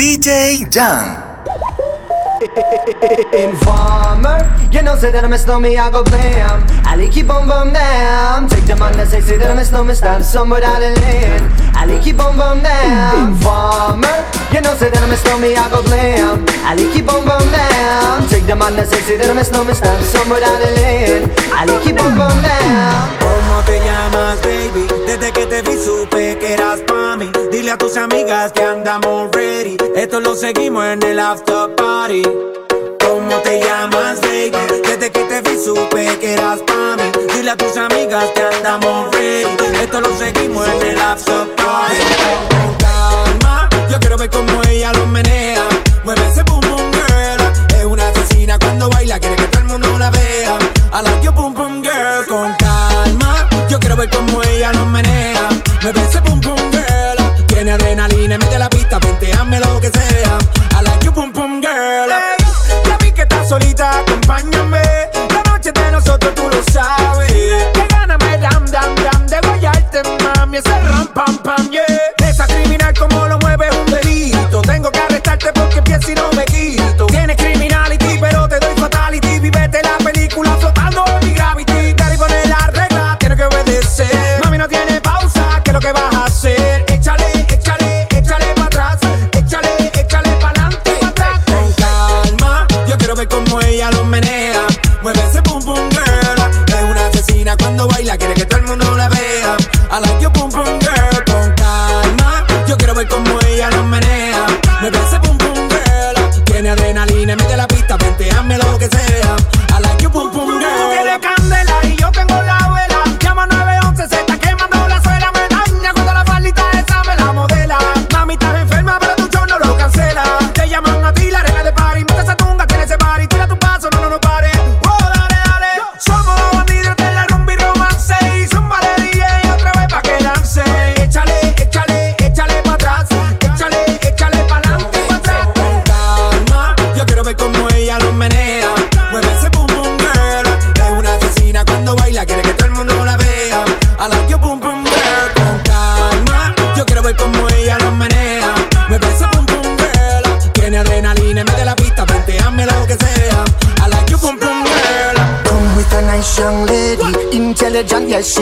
DJ Jan. Informer, you know say that I'm a snowman, I go bam. I keep on bum down. Take the man that say say that I'm a snowman, stop somewhere the lane. I keep on bum down. Informer, you know say that I'm a snowman, I go blam. I keep on bum down. Take the man that say say that I'm a snowman, stop somewhere the lane. I keep on bum down. ¿Cómo te llamas, baby? Desde que te vi supe que eras pa' mí. Dile a tus amigas que andamos ready. Esto lo seguimos en el after party. ¿Cómo te llamas, baby? Desde que te vi supe que eras pa' mí. Dile a tus amigas que andamos ready. Esto lo seguimos en el after party. Con calma, yo quiero ver cómo ella lo menea. Mueve ese boom boom girl. Es una asesina cuando baila, quiere que todo el mundo la vea. I like your boom boom girl. Con calma, yo quiero ver cómo ella lo menea. Mueve ese boom boom girl. Tiene adrenalina, mete la pista, hazme lo que sea. Solita, acompáñame. La noche de nosotros tú lo sabes. Que gana me dam dam dam de guayarte, mami. Ese ram pam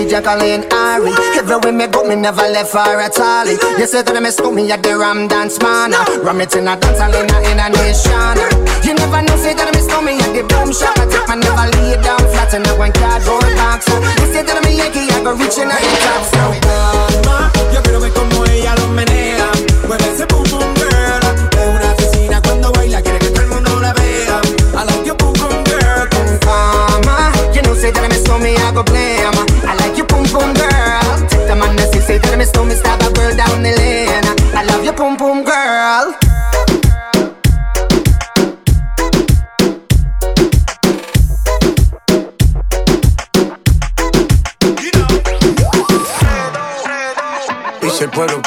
Jacqueline Ari. Everywhere me go, me never left her at all. You said that me school me at the Ram Dance Man. Ram it in a dance hall in a, in a nation. You never know, say that me school me at the Boom Shop. I take my never lay down flat in a one cardboard box. You said that me Yankee, I go reaching out the top. So calma, yo quiero ver cómo ella lo menea. Mueve ese boom boom girl. Es una asesina cuando baila, quiere que todo el mundo la vea. I like your boom boom girl. Con Mama, you know, say that me school me, I go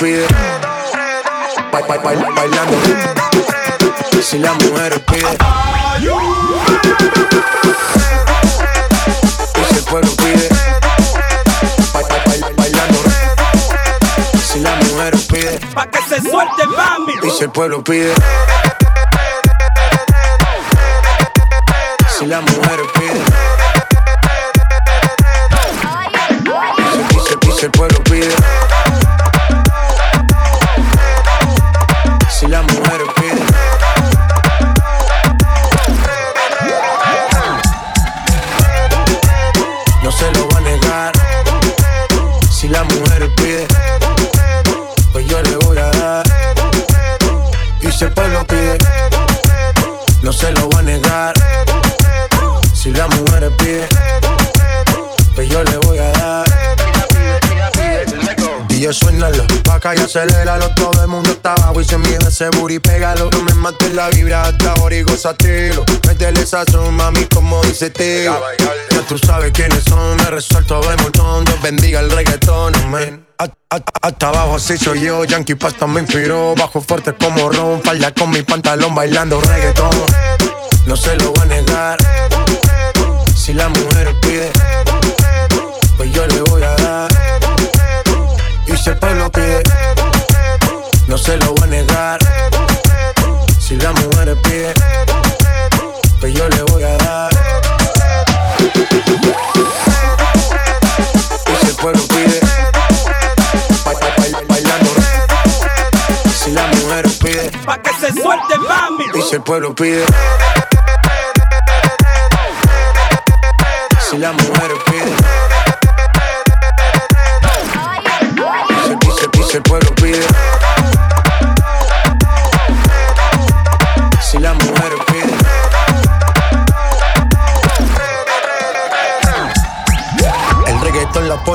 pide, ba- ba- ba- bailando. Si la mujer pide, y si el pueblo pide, ba- ba- ba- bailando. Si la mujer pide, Pa' que se suelte, mami. y si el pueblo pide, mates la vibra hasta ahora y gozatelo Métele sazón, mami, como dice tío Ya tú sabes quiénes son, me resuelto de montón. Dios bendiga el reggaetón, amén. Hasta abajo así soy yo, Yankee Pasta me inspiró. Bajo fuerte como ron, falda con mi pantalón bailando reggaetón. No se lo voy a negar. Si la mujer pide Pues yo le voy a dar. Y si el pueblo pide, no se lo voy a negar. Si la mujer pide, pues yo le voy a dar. Y si el pueblo pide, bailando. Si la mujer pide, pa' que se suelte mami. Y si el pueblo pide. Si la mujer pide. Si, si el pueblo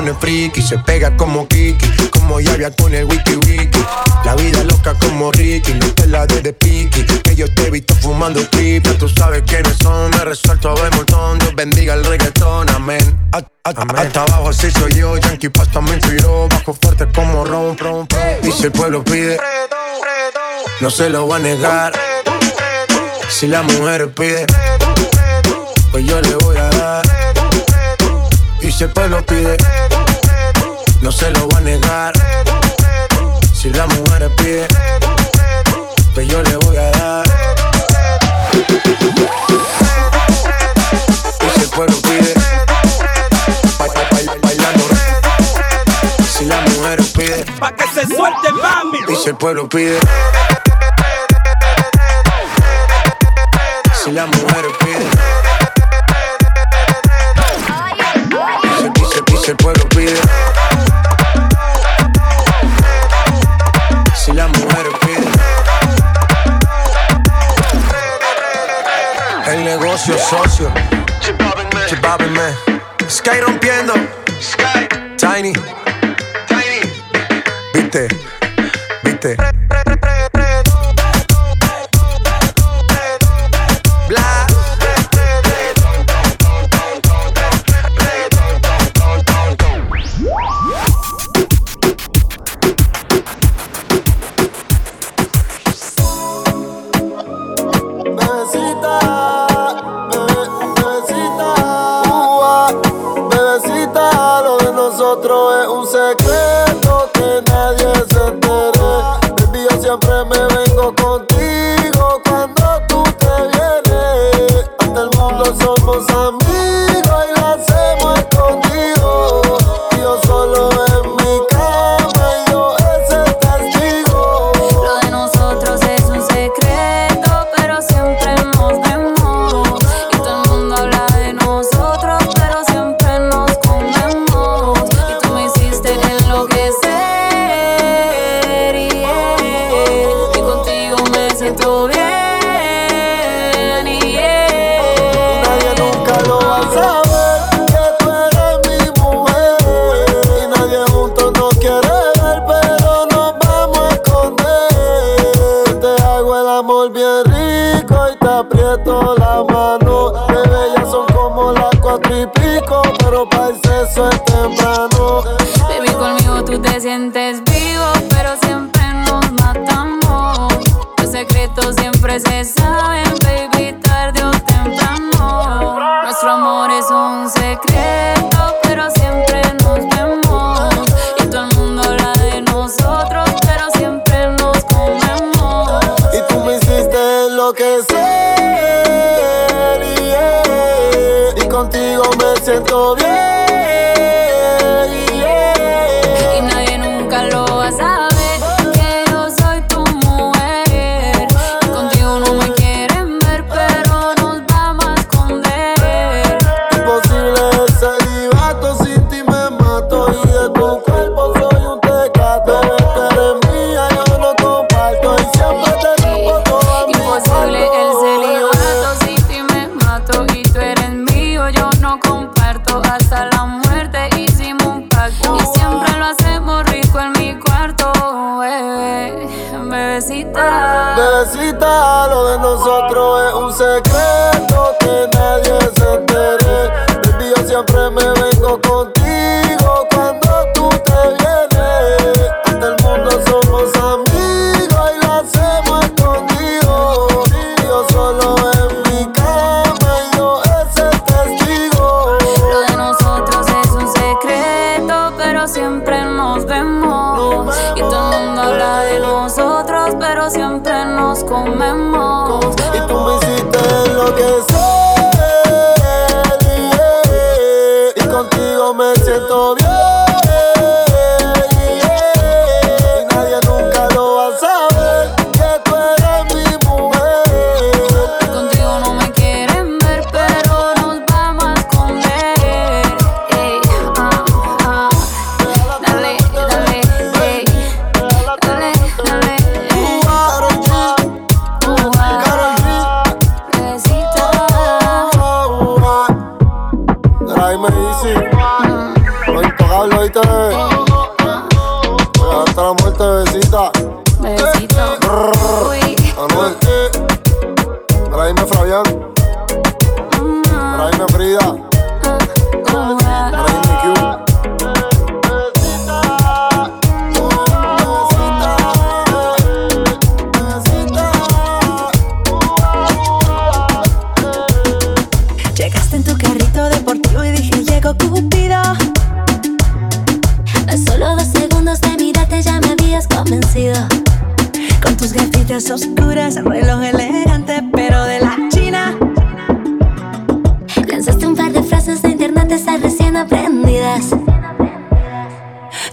pone friki, se pega como Kiki, como Yavia con el wiki wiki. La vida loca como Ricky, no te la de de Piki, que yo te he visto fumando triple. Tú sabes quiénes son, me resuelto a ver montón. Dios bendiga el reggaetón, amén. Hasta abajo así soy yo, Yankee Pasta me inspiró, bajo fuerte como ron, ron, ron. Y si el pueblo pide, no se lo va a negar. Si la mujer pide, pues yo le voy a dar. Y si el pueblo pide, no se lo va a negar. Si la mujer pide, pues yo le voy a dar. Y si el pueblo pide, bailando. Si la mujer pide, pa' que se suelte mami. Y si el pueblo pide. Si la mujer pide. Si, si el pueblo pide. Negocio socio. Chip man. Sky rompiendo. Sky. Tiny. Tiny. Viste. Viste. Es un secreto que nadie se entere. Baby, yo siempre me vengo contigo cuando tú te vienes. Ante el mundo somos amigos bebecita. Lo de nosotros es un secreto que nadie se entere. Baby, yo siempre me vengo contigo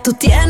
tú tienes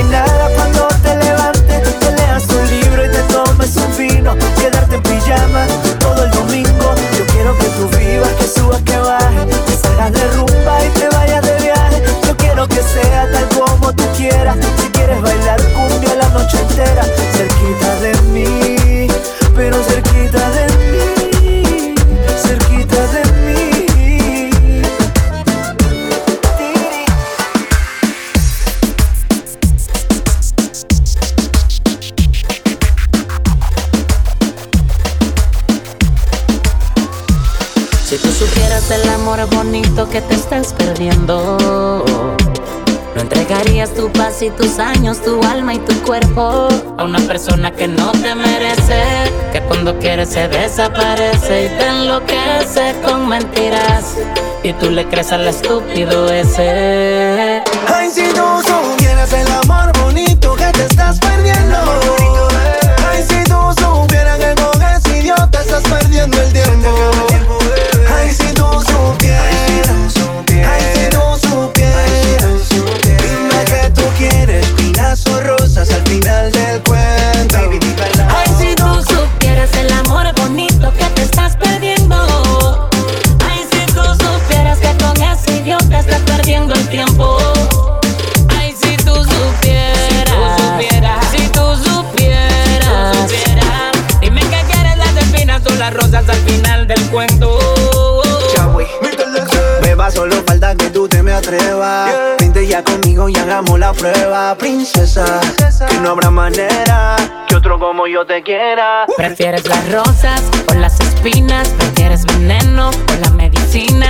enough mentiras. Y tú le crees al estúpido ese. Prueba, princesa. Que no habrá manera que otro como yo te quiera. ¿Prefieres las rosas o las espinas? ¿Prefieres veneno o la medicina?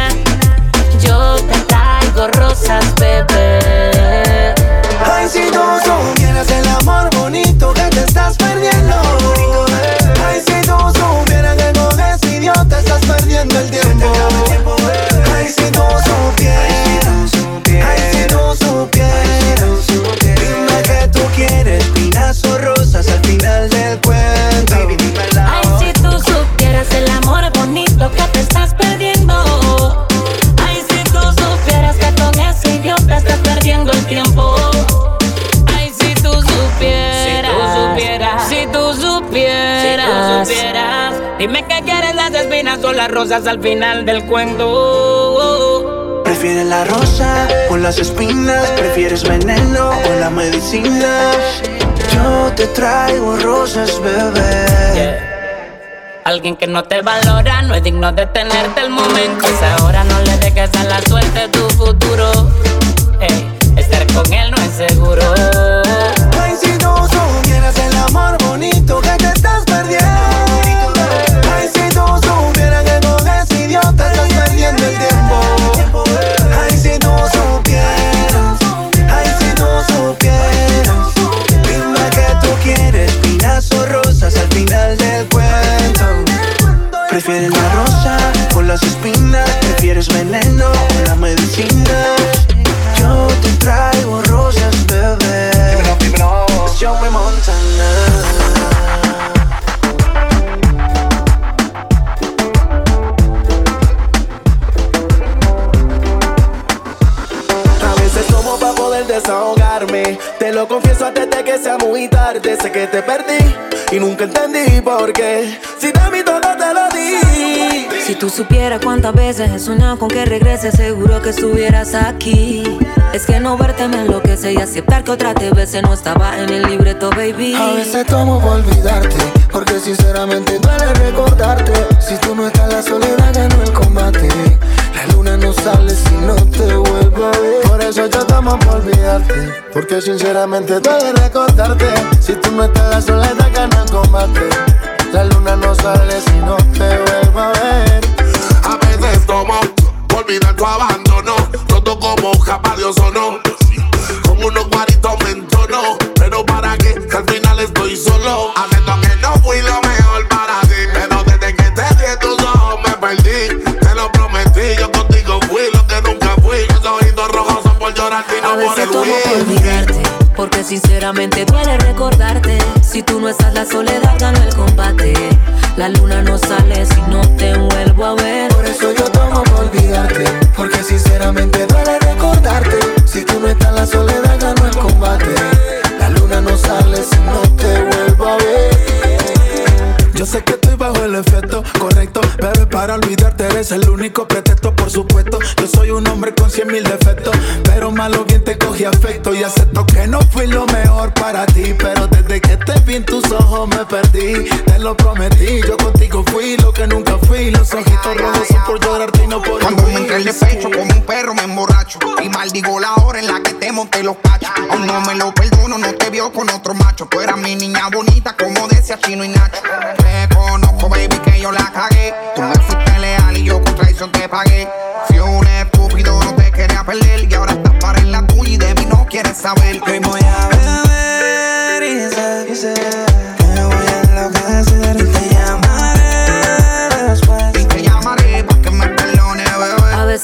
Rosas al final del cuento. ¿Prefieres la rosa o las espinas? ¿Prefieres veneno o la medicina? Yo te traigo rosas, bebé. Alguien que no te valora no es digno de tenerte el momento. Es ahora no le dejes a la suerte tu futuro. Ey, estar con él no es seguro. ¿Prefieres veneno la medicina? Yo te traigo rosas, bebé. Es Joey Montana. A veces tomo para poder desahogarme. Te lo confieso antes de que sea muy tarde. Sé que te perdí y nunca entendí por qué. Si de mí Si tú supieras cuántas veces he soñado con que regreses, seguro que estuvieras aquí. Es que no verte me enloquece y aceptar que otra te bese no estaba en el libreto, baby. A veces tomo por olvidarte, porque sinceramente duele recordarte. Si tú no estás, la soledad ganó el combate. La luna no sale si no te vuelvo a ver. Por eso yo tomo por olvidarte, porque sinceramente duele recordarte. Si tú no estás, la soledad ganó el combate. La luna no sale si no te vuelvo a ver. Tomo por olvidar tu abandono. Roto como japa Dios o no. Con unos guaritos me entono. Pero para qué, que al final estoy solo. Acepto que no fui lo mejor para ti. Pero desde que te vi en tus ojos me perdí. Te lo prometí, yo contigo fui lo que nunca fui. Los ojitos rojos son por llorar y no por el olvidarte, porque sinceramente duele recordarte. Si tú no estás, la soledad ganó el combate. La luna no sale si no te vuelvo a ver. Yo tomo por olvidarte, porque sinceramente duele recordarte. Si tú no estás, la soledad ganó el combate. La luna no sale si no te vuelvo a ver. Yo sé que estoy bajo el efecto correcto, bebé, para olvidarte eres el único pretexto, por supuesto. Yo soy un hombre con cien mil defectos, malo bien te cogí afecto. Y acepto que no fui lo mejor para ti, pero desde que te vi en tus ojos me perdí. Te lo prometí, yo contigo fui lo que nunca fui. Los ojitos rojos son por llorarte y no por Cuando me entré el despecho como un perro me emborracho. Y maldigo la hora en la que te monté los cachos. Aún no me lo perdono, no te vio con otro macho. Tú eras mi niña bonita como decía Chino y Nacho. Reconozco baby que yo la cagué. Tú me fuiste leal y yo con traición te pagué. Fui un perder. Y ahora estás para en la tuya y de mí no quieres saber. Que voy a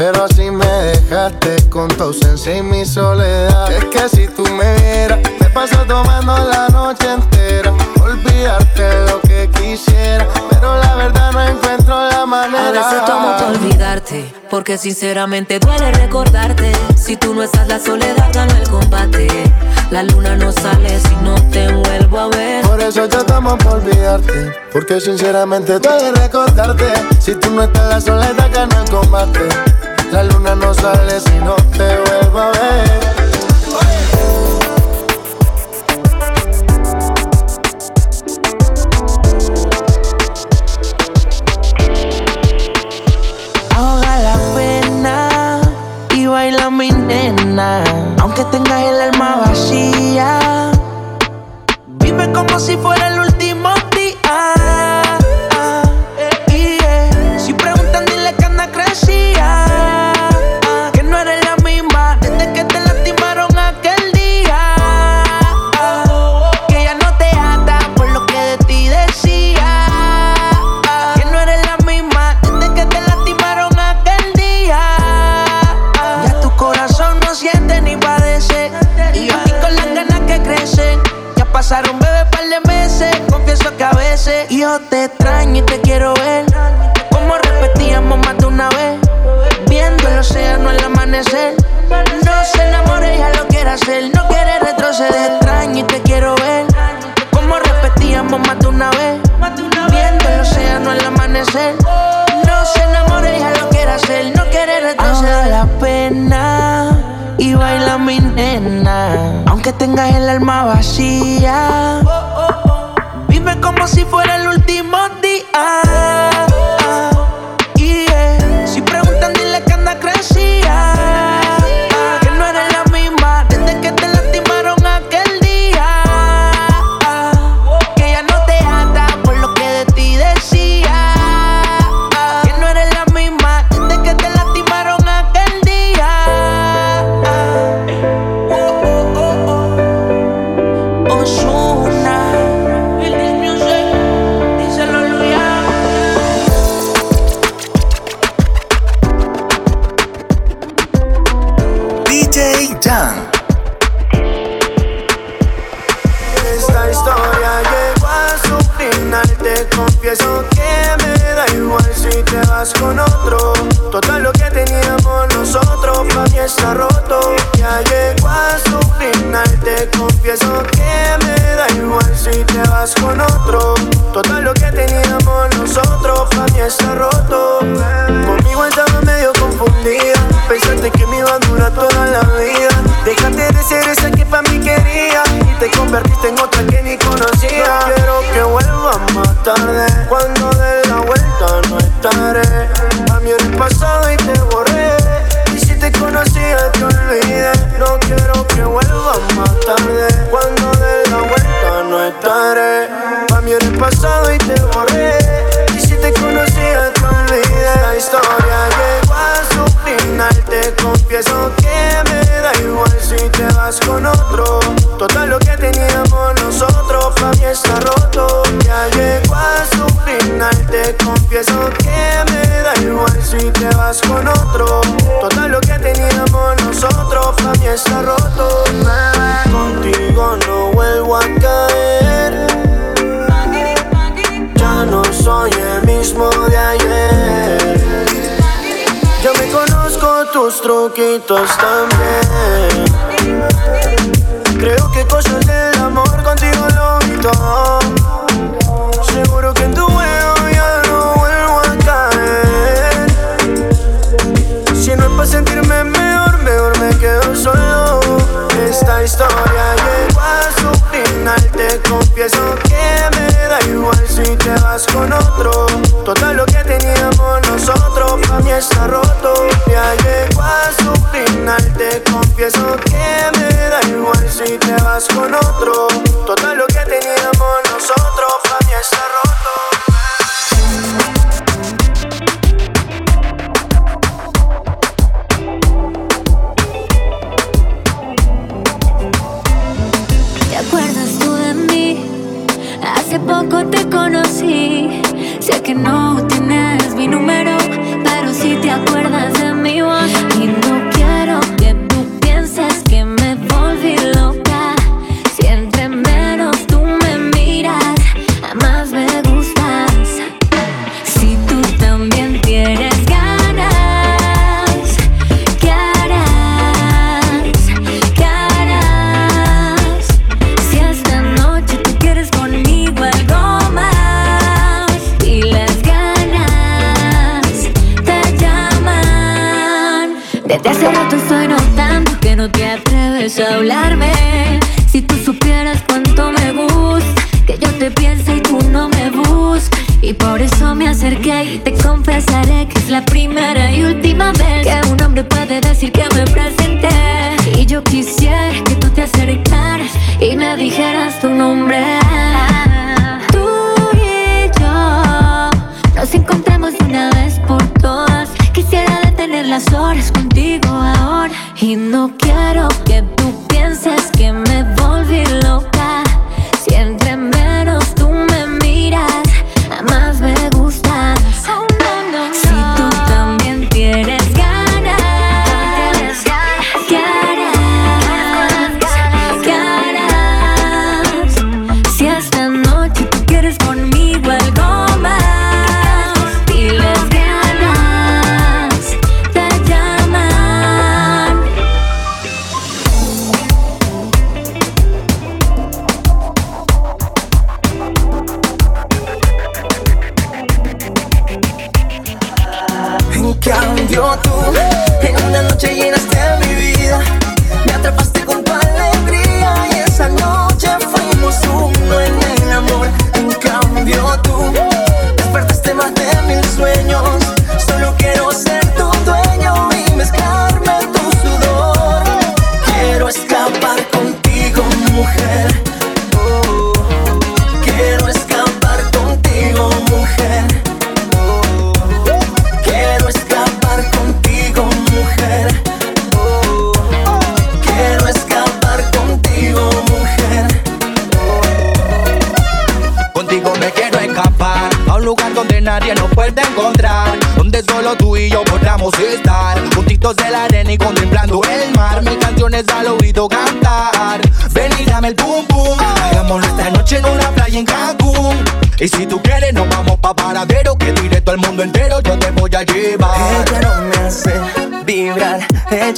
Pero así me dejaste con tu ausencia y mi soledad. Es que si tú me vieras, me paso tomando la noche entera. Olvidarte lo que quisiera, pero la verdad no encuentro la A manera. veces tomo por olvidarte, porque sinceramente duele recordarte. Si tú no estás, la soledad gana el combate. La luna no sale si no te vuelvo a ver. Por eso yo tomo por olvidarte, porque sinceramente duele recordarte. Si tú no estás, la soledad gana el combate. La luna no sale si no te vuelvo a ver. Ahoga la pena y baila mi nena. Aunque tengas el alma vacía, vive como si fuera el que a veces yo te extraño y te quiero ver. Como repetíamos más de una vez. Viendo el océano al amanecer. No se enamore, ya lo quiere hacer. No quiere retroceder. Extraño y te quiero ver. Como repetíamos más de una vez. Viendo el océano al amanecer. No se enamore, ya lo quiere hacer. No quiere retroceder. la pena y baila mi nena. Aunque tengas el alma vacía. Vive como si fuera el último día. Yeah. Si preguntan, dile que anda crecía. Mí está roto. Ya llegó a su final, te confieso que me da igual si te vas con otro. Total lo que teníamos nosotros, pa' mí está roto. Conmigo estaba medio confundida, pensaste que me iba a durar toda la vida. Déjate de ser esa que pa' mí quería y te convertiste en otra que ni conocía. No quiero que vuelvas más tarde, cuando de la vuelta no estaré. A el pasado y te borré. No quiero que vuelvas más tarde, cuando de la vuelta no estaré. A mí el pasado y te borré. Y si te conocía te olvidé. La historia llegó a su final, te confieso que me da igual si te vas con otro. Total lo que teníamos nosotros, pa' está roto. Ya llegó a su final, te confieso que me si te vas con otro. Total lo que teníamos nosotros, pa' mí está roto. Contigo no vuelvo a caer. Ya no soy el mismo de ayer. Yo me conozco tus truquitos también. Creo que cosas del amor contigo lo vi todo. quedo solo. Esta historia llegó a su final. Te confieso que me da igual si te vas con otro. Todo lo que teníamos nosotros para mí está roto. Ya llegó a su final. Te confieso que me da igual si te vas con otro. Todo lo que teníamos nosotros conocí. Sé que no tienes mi número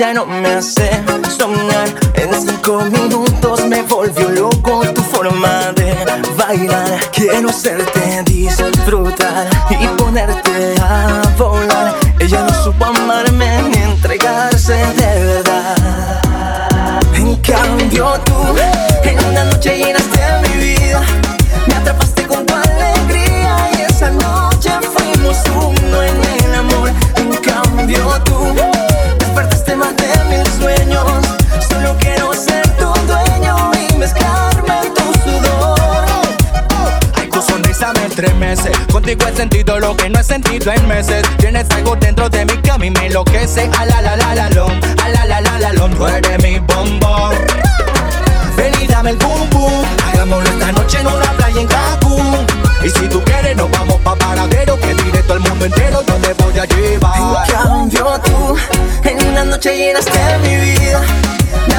ya no me hace soñar. En cinco minutos me volvió loco tu forma de bailar. Quiero hacerte disfrutar y ponerte a volar. Ella no supo amarme ni entregarse de verdad. En cambio tú, en la noche llena Lo que no he sentido en meses. Tienes algo dentro de mí que a mí me enloquece. A la la la ah, tú eres mi bombón. Ven y dame el boom boom. Hagámoslo esta noche en una playa en Cancún. Y si tú quieres, nos vamos pa' paradero. Que directo al mundo entero, yo te voy a llevar. En cambio, tú, en una noche llenaste mi vida. Me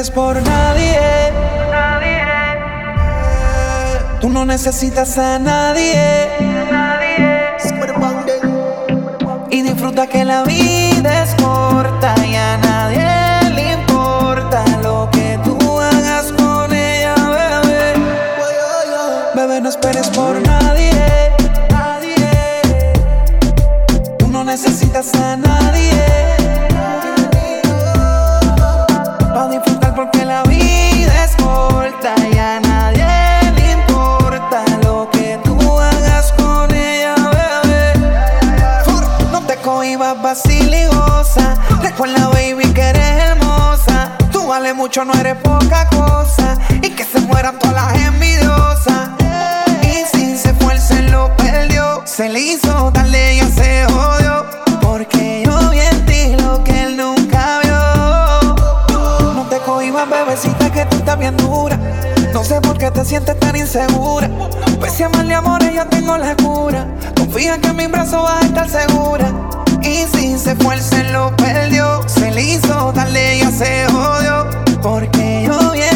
pagues por nadie. nadie. Tú no necesitas a nadie. Y disfruta que la vida es corta y a nadie le importa lo que tú hagas con ella, bebé. Bebé, no esperes por nadie. Tú no necesitas a nadie. con la baby que eres hermosa. Tú vales mucho, no eres poca cosa. Y que se mueran todas las envidiosas. Y si se fue, se lo perdió. Se le hizo darle y se jodió. Porque yo vi en ti lo que él nunca vio. No te cohibas, bebecita, que tú estás bien dura. No sé por qué te sientes tan insegura. Pese a mal de amores, yo tengo la cura. Confía que en mis brazos vas a estar segura. Y si se fue, él se lo perdió, se le hizo tarde, ya se jodió, porque yo bien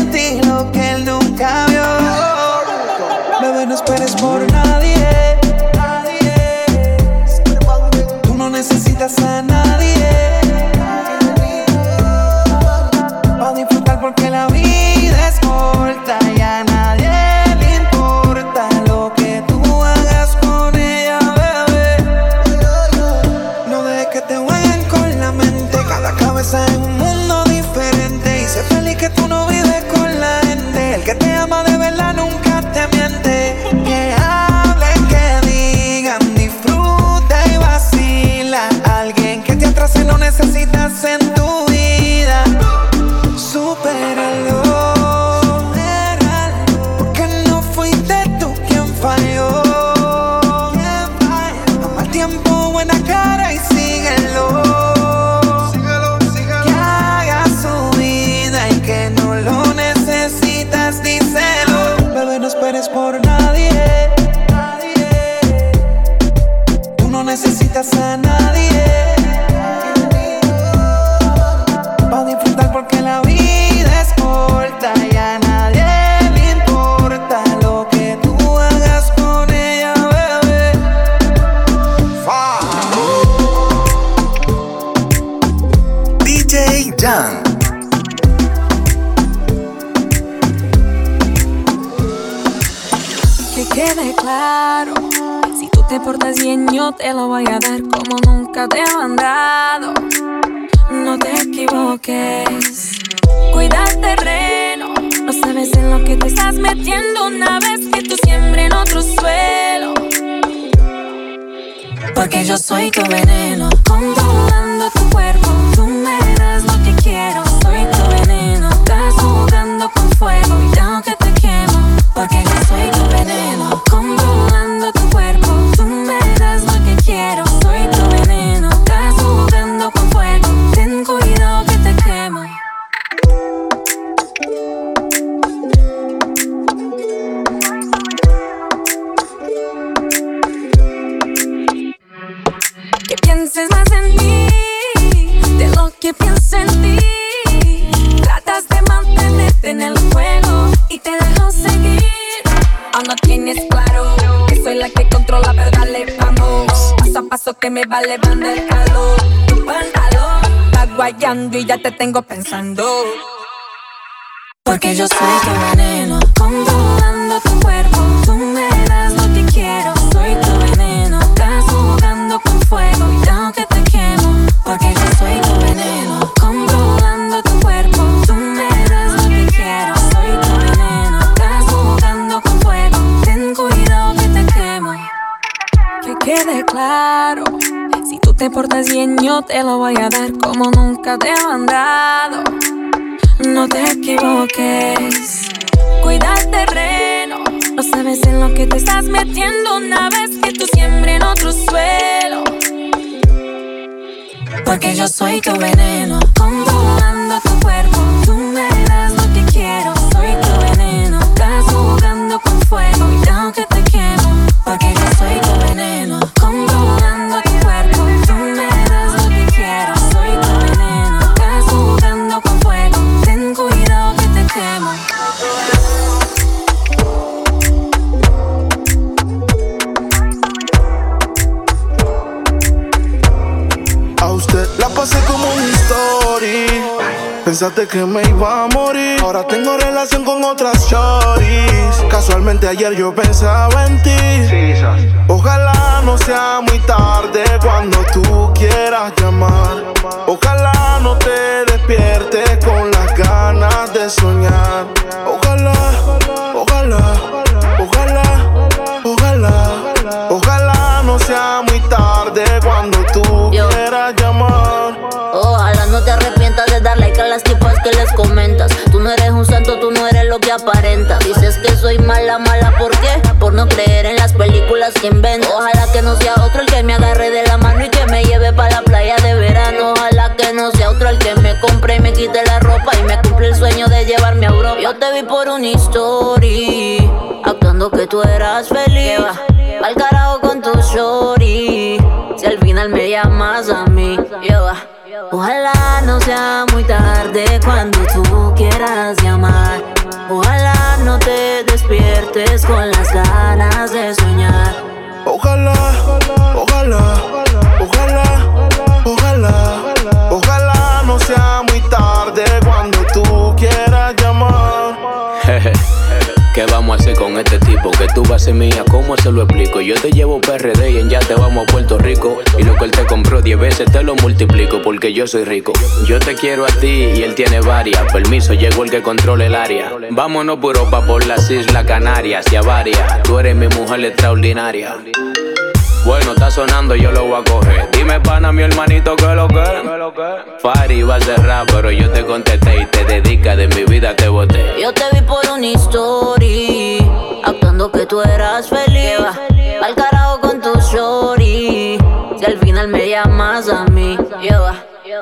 Pensaste que me iba a morir. Ahora tengo relación con otras shorties. Casualmente ayer yo pensaba en ti. Ojalá no sea muy tarde cuando tú quieras llamar. Ojalá no te despiertes con las ganas de soñar. Ojalá, ojalá, ojalá, ojalá, ojalá no sea muy tarde cuando tú quieras llamar. Ojalá no te arrepientas de dar like a las tipas que les comentas. Tú no eres un santo, tú no eres lo que aparenta. Dices que soy mala, mala, ¿por qué? Por no creer en las películas que invento. Ojalá que no sea otro el que me agarre de la mano y que me lleve para la playa de verano. Ojalá que no sea otro el que me compre y me quite la ropa y me cumple el sueño de llevarme a Europa. Yo te vi por una story, actuando que tú eras feliz. Al carajo con tu shorty, si al final me llamas a mí. Lleva. Ojalá no sea muy tarde cuando tú quieras llamar. Ojalá no te despiertes con las ganas de soñar. Ojalá, ojalá, ojalá, ojalá, ojalá no sea muy tarde cuando tú quieras. ¿Qué vamos a hacer con este tipo? Que tú vas a ser mía, ¿cómo se lo explico? Yo te llevo PRD y en ya te vamos a Puerto Rico. Y lo que él te compró 10 veces te lo multiplico porque yo soy rico. Yo te quiero a ti y él tiene varias. Permiso, llegó el que controla el área. Vámonos por Europa, por las Islas Canarias y a varias. Tú eres mi mujer extraordinaria. Bueno, está sonando, yo lo voy a coger. Dime, pana, mi hermanito, que lo que. Fari va a cerrar, pero yo te contesté y te dedica de mi vida te boté. Yo te vi por story, actuando que tú eras feliz. Al carajo con tu shorty, si al final me llamas a mí. Lleva.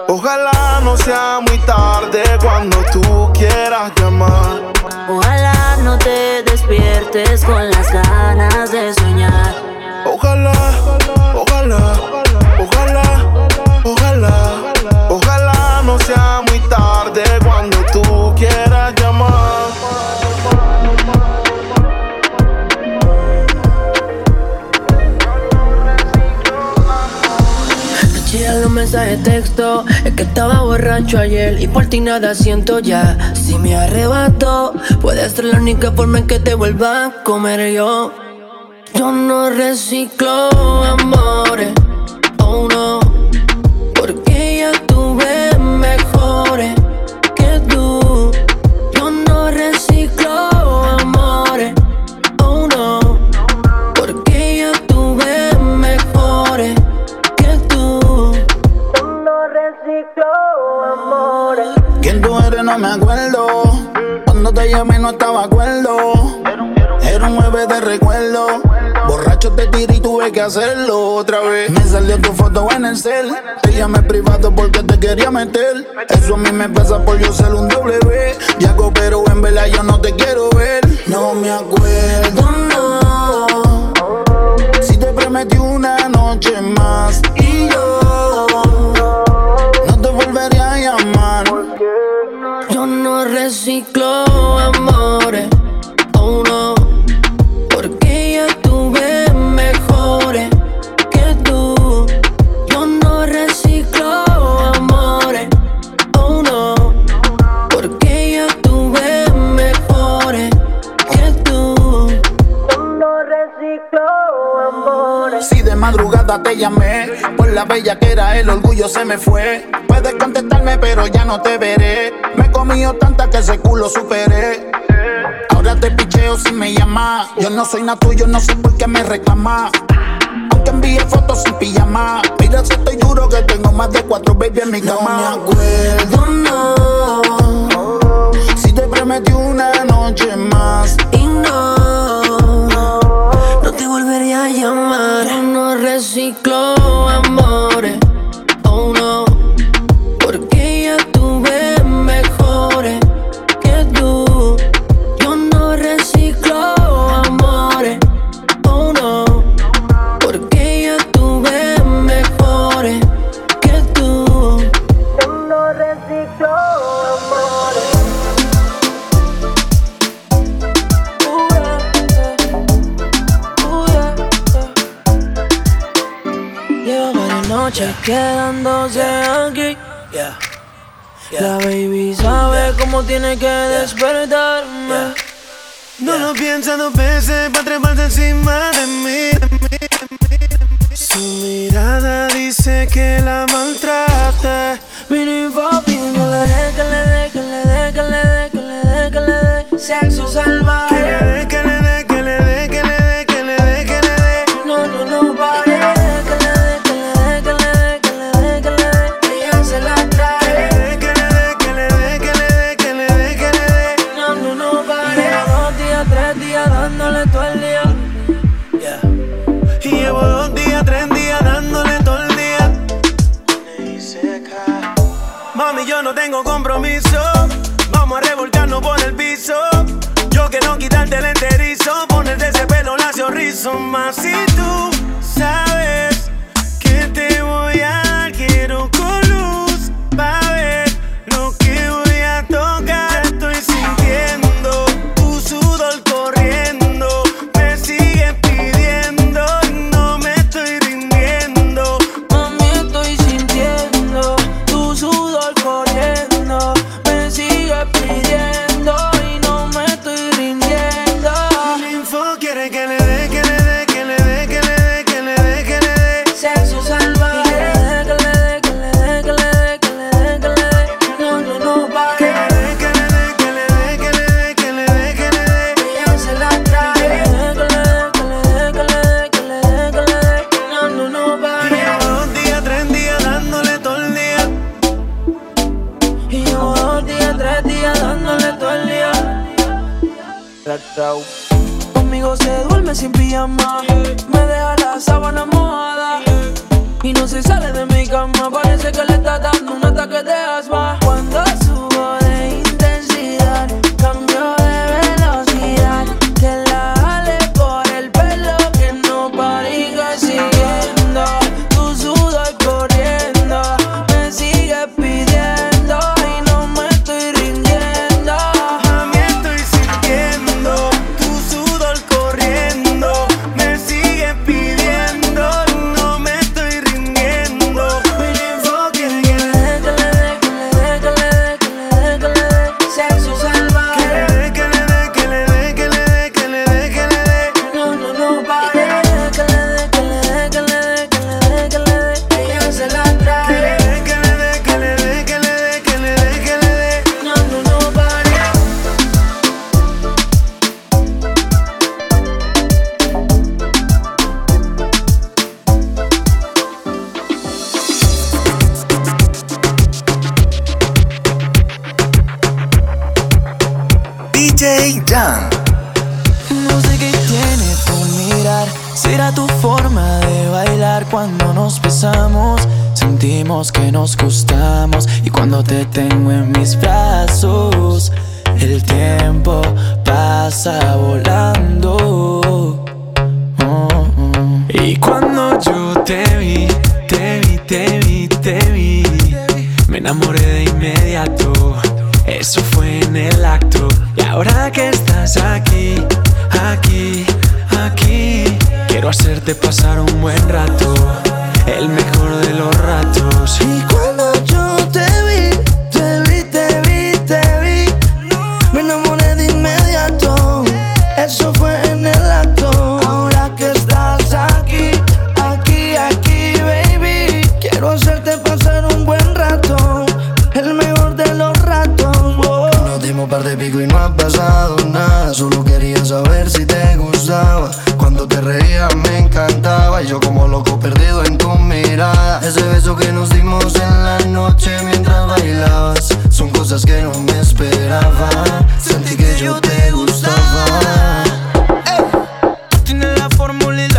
Ojalá no sea muy tarde cuando tú quieras llamar. Ojalá no te despiertes con las ganas de soñar. Ojalá, De texto, es que estaba borracho ayer y por ti nada siento ya. Si me arrebato, puede ser la única forma en que te vuelva a comer yo. Yo no reciclo amores, oh no, No me acuerdo. Cuando te llamé no estaba acuerdo. Era un mueve de recuerdo. Borracho te tiré y tuve que hacerlo otra vez. Me salió tu foto en el cel. Te llamé privado porque te quería meter. Eso a mí me pasa por yo ser un W. Ya pero en verdad yo no te quiero ver. No me acuerdo, no. Si te prometí una noche más bella que era el orgullo se me fue. Puedes contestarme, pero ya no te veré. Me he comido tanta que ese culo superé. Ahora te picheo si me llamas. Yo no soy nada tuyo, no sé por qué me reclamas. Aunque envíe fotos sin pijama. Mira si estoy duro que tengo más de cuatro baby en mi cama. No me acuerdo, no. Si te prometí una noche más. Y no volvería a llamar. Yo no reciclo amores, quedándose aquí. Yeah. Yeah. La baby sabe yeah. cómo tiene que despertarme. No lo piensa dos veces para treparse encima de mí, de, mí, de, mí, de mí. Su mirada dice que la maltrata. Mini papi, no le dé que le dé, que le dé, que le dé, que le dé, que le dé. Sexo salvaje.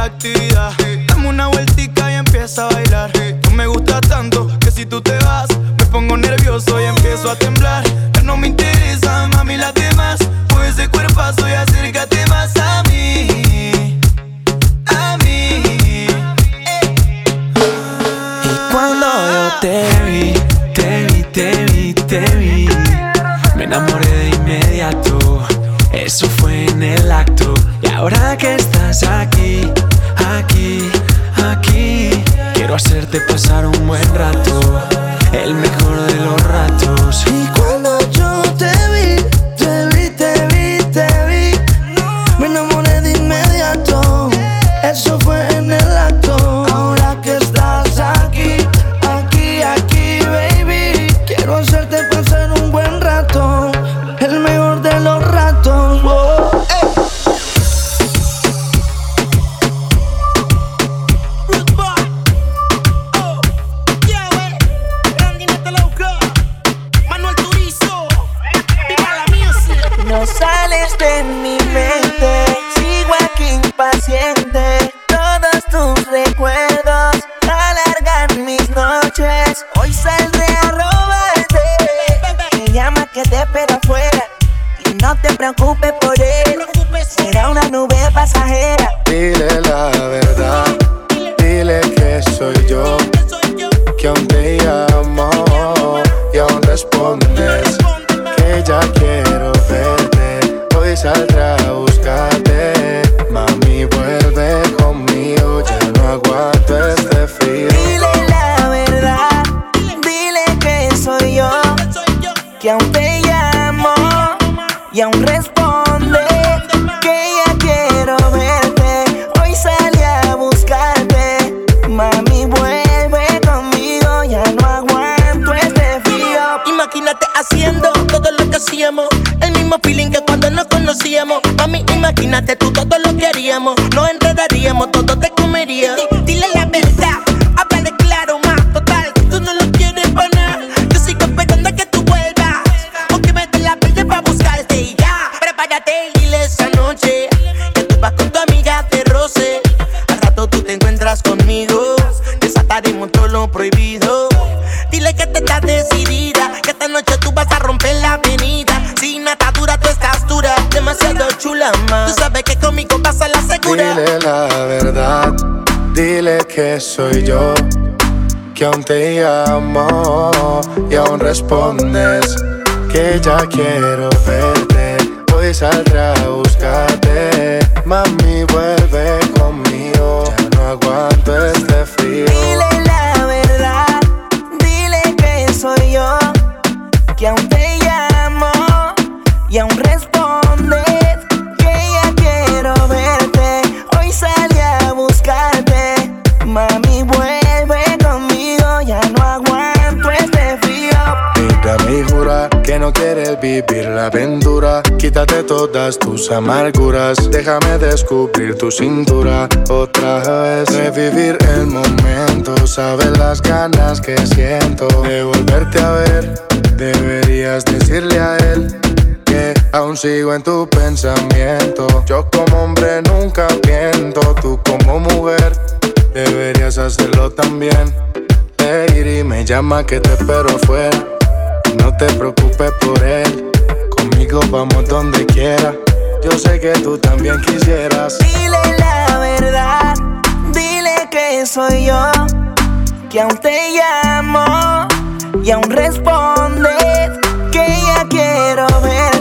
actividad. Dame una vueltica y empieza a bailar. y aún responde que ya quiero verte. Hoy salí a buscarte, mami, vuelve conmigo, ya no aguanto este frío. Imagínate haciendo todo lo que hacíamos, el mismo feeling que cuando nos conocíamos. Mami, imagínate tú todo lo que haríamos, nos enredaríamos, todo te comería. Dile la verdad Tú sabes que conmigo pasa la segura. Dile la verdad, dile que soy yo. Que aún te llamo y aún respondes que ya quiero verte. Hoy saldré a buscarte, mami vuelve conmigo. Ya no aguanto este frío. que no quieres vivir la aventura. Quítate todas tus amarguras, déjame descubrir tu cintura. Otra vez revivir el momento, sabes las ganas que siento de volverte a ver. Deberías decirle a él que aún sigo en tu pensamiento. Yo como hombre nunca miento, tú como mujer deberías hacerlo también. Lady me llama que te espero fuera. No te preocupes por él, conmigo vamos donde quiera. Yo sé que tú también quisieras. Dile la verdad, dile que soy yo, que aún te llamo y aún respondes que ya quiero ver.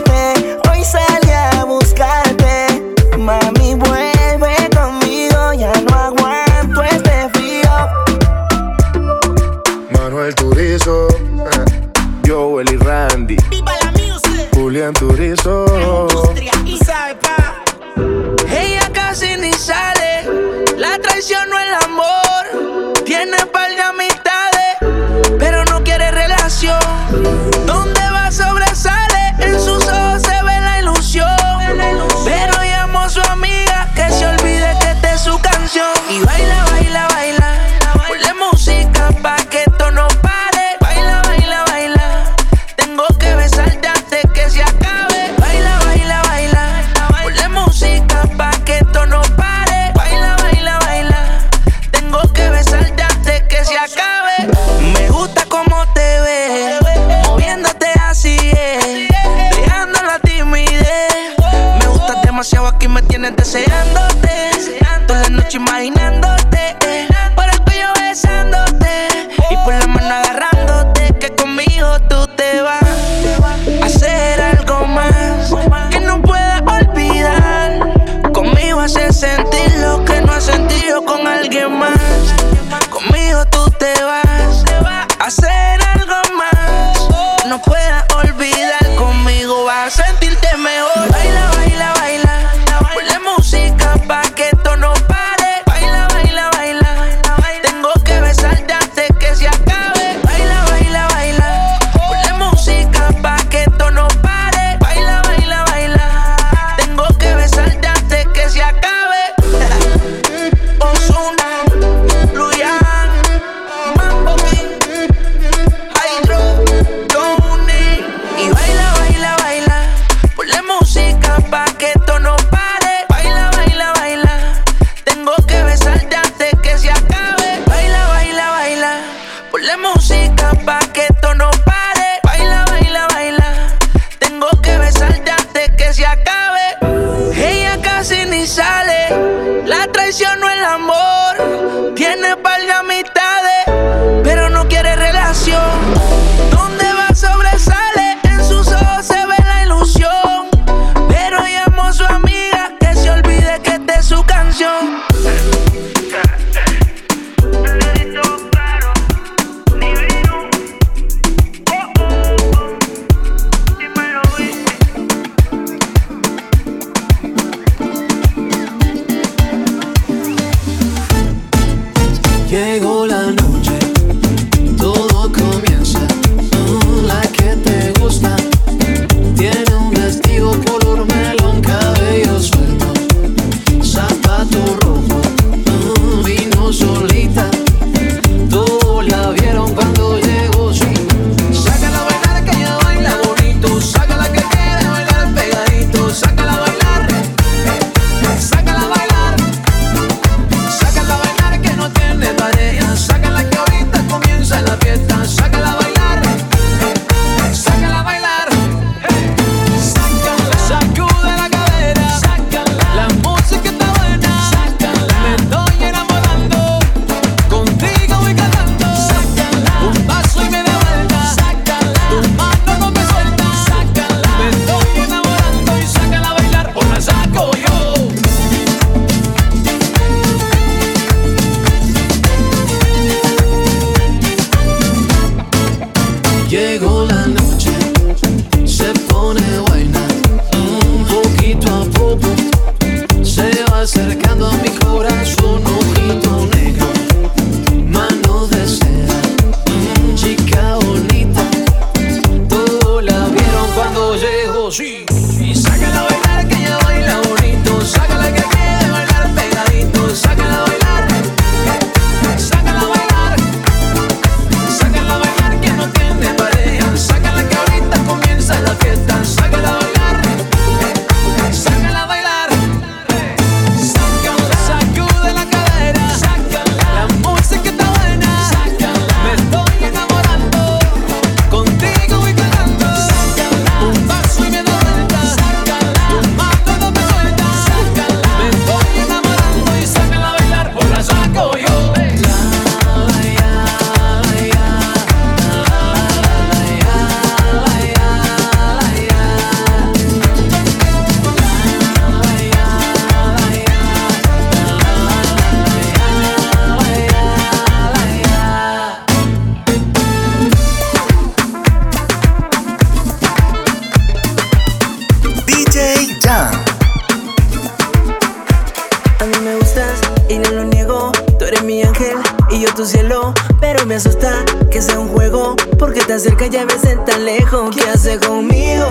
tu cielo, pero me asusta que sea un juego. Porque te acerca ya ves en tan lejos. ¿Qué hace conmigo?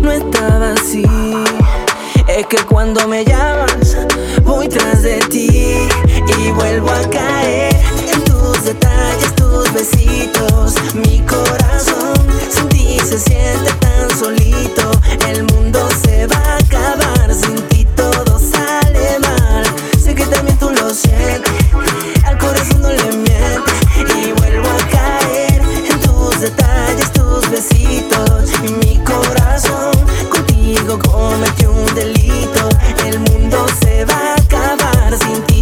No estaba así. Es que cuando me llamas, voy tras de ti y vuelvo a caer en tus detalles, tus besitos. Mi corazón sin ti se siente tan solito. El mundo se va a acabar sin ti, todo sale mal. Sé que también tú lo sientes y vuelvo a caer en tus detalles, tus besitos y mi corazón contigo cometió un delito. El mundo se va a acabar sin ti.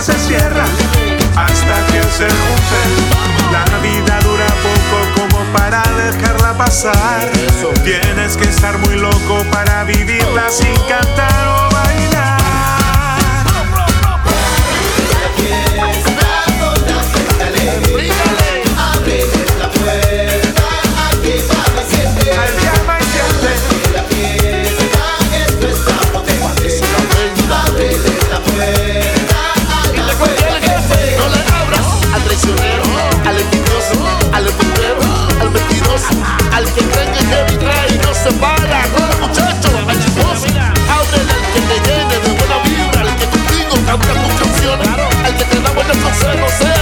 Se cierra hasta que se junten. La vida dura poco como para dejarla pasar. Tienes que estar muy loco para vivirla sin cantar al que cree que Kevin trae y no se para. Corre muchacho, al chismoso, ábrele al que te llene de buena vibra, al que contigo canta tus canciones, al que te da buenos consejos,